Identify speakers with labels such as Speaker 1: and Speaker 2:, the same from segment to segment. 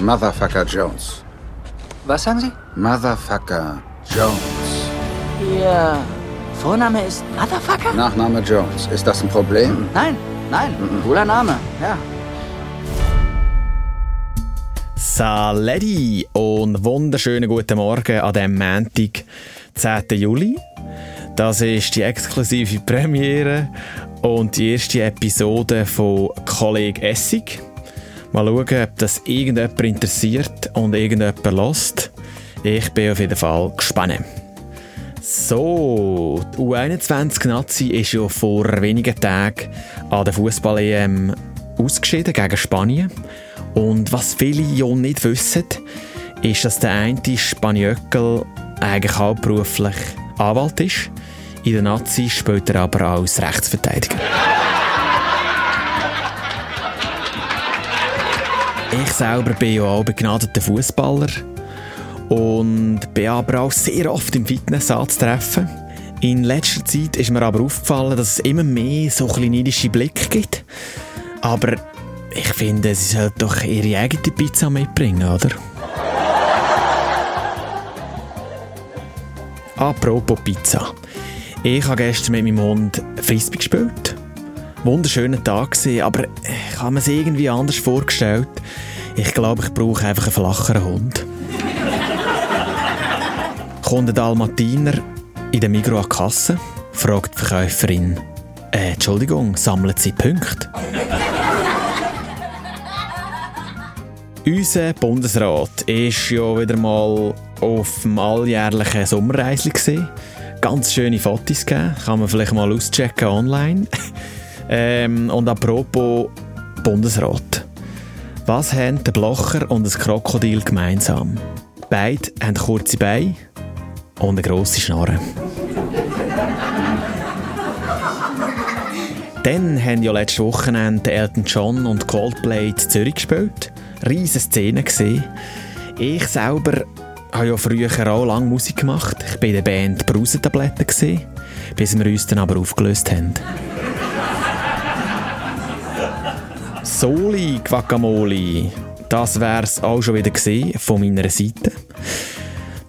Speaker 1: Motherfucker Jones.
Speaker 2: Was sagen Sie?
Speaker 1: Motherfucker Jones.
Speaker 2: Ihr Vorname ist Motherfucker?
Speaker 1: Nachname Jones. Ist das ein Problem?
Speaker 2: Nein, nein. Cooler Name, ja.
Speaker 3: Saledi und wunderschönen guten Morgen an dem Montag, 10. Juli. Das ist die exklusive Premiere und die erste Episode von Kollege Essig. Mal schauen, ob das irgendjemand interessiert und irgendjemand lässt. Ich bin auf jeden Fall gespannt. So, die U21 Nazi ist ja vor wenigen Tagen an der Fußball-EM ausgeschieden gegen Spanien. Und was viele ja nicht wissen, ist, dass der eine Spaniöckel eigentlich hauptberuflich Anwalt ist. In der Nazi später aber als Rechtsverteidiger. Ich selber bin ja auch begnadeter Fußballer und bin aber auch sehr oft im Fitness anzutreffen. In letzter Zeit ist mir aber aufgefallen, dass es immer mehr so neidische Blicke gibt. Aber ich finde, sie sollten doch ihre eigene Pizza mitbringen, oder? Apropos Pizza. Ich habe gestern mit meinem Hund Frisbee gespielt. Wunderschöner Tag aber ich habe mir es irgendwie anders vorgestellt. Ich glaube, ich brauche einfach einen flacheren Hund. Kommt der Dalmatiner in der Migro an die Kasse, fragt die Verkäuferin, äh, Entschuldigung, sammeln Sie Punkte? Unser Bundesrat ist ja wieder mal auf dem alljährlichen Sommerreisli. Ganz schöne Fotos gegeben, kann man vielleicht mal auschecken online. ähm, und apropos Bundesrat. Was haben der Blocher und das Krokodil gemeinsam? Beide haben kurze Beine und eine grosse Schnarre. Dann haben ja letztes Wochenende Elton John und Coldplay in Zürich gespielt. Riesige Szene gesehen. Ich selber habe ja früher auch lange Musik gemacht. Ich war in der Band Brusentabletten gesehen, bis wir uns dann aber aufgelöst haben. Soli Guacamole, das wär's auch schon wieder gesehen von meiner Seite.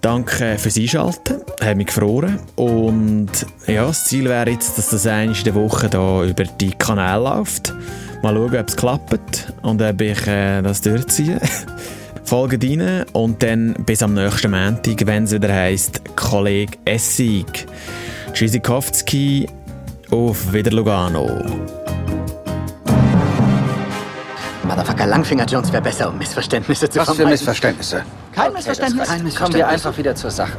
Speaker 3: Danke fürs Einschalten, hat mich gefroren und ja, das Ziel wäre jetzt, dass das eine in der Woche da über die Kanäle läuft. Mal schauen, ob es klappt und ob ich äh, das durchziehe. Folgt rein und dann bis am nächsten Montag, wenn es wieder heisst Kollege Essig. Tschüssikowski, auf Wieder Lugano.
Speaker 2: Motherfucker Langfinger Jones wäre besser, um Missverständnisse zu
Speaker 1: Was für
Speaker 2: vermeiden.
Speaker 1: Missverständnisse?
Speaker 2: Kein Missverständnis.
Speaker 1: Kein
Speaker 2: Kommen wir
Speaker 1: Missverständnis.
Speaker 2: einfach wieder zur Sache.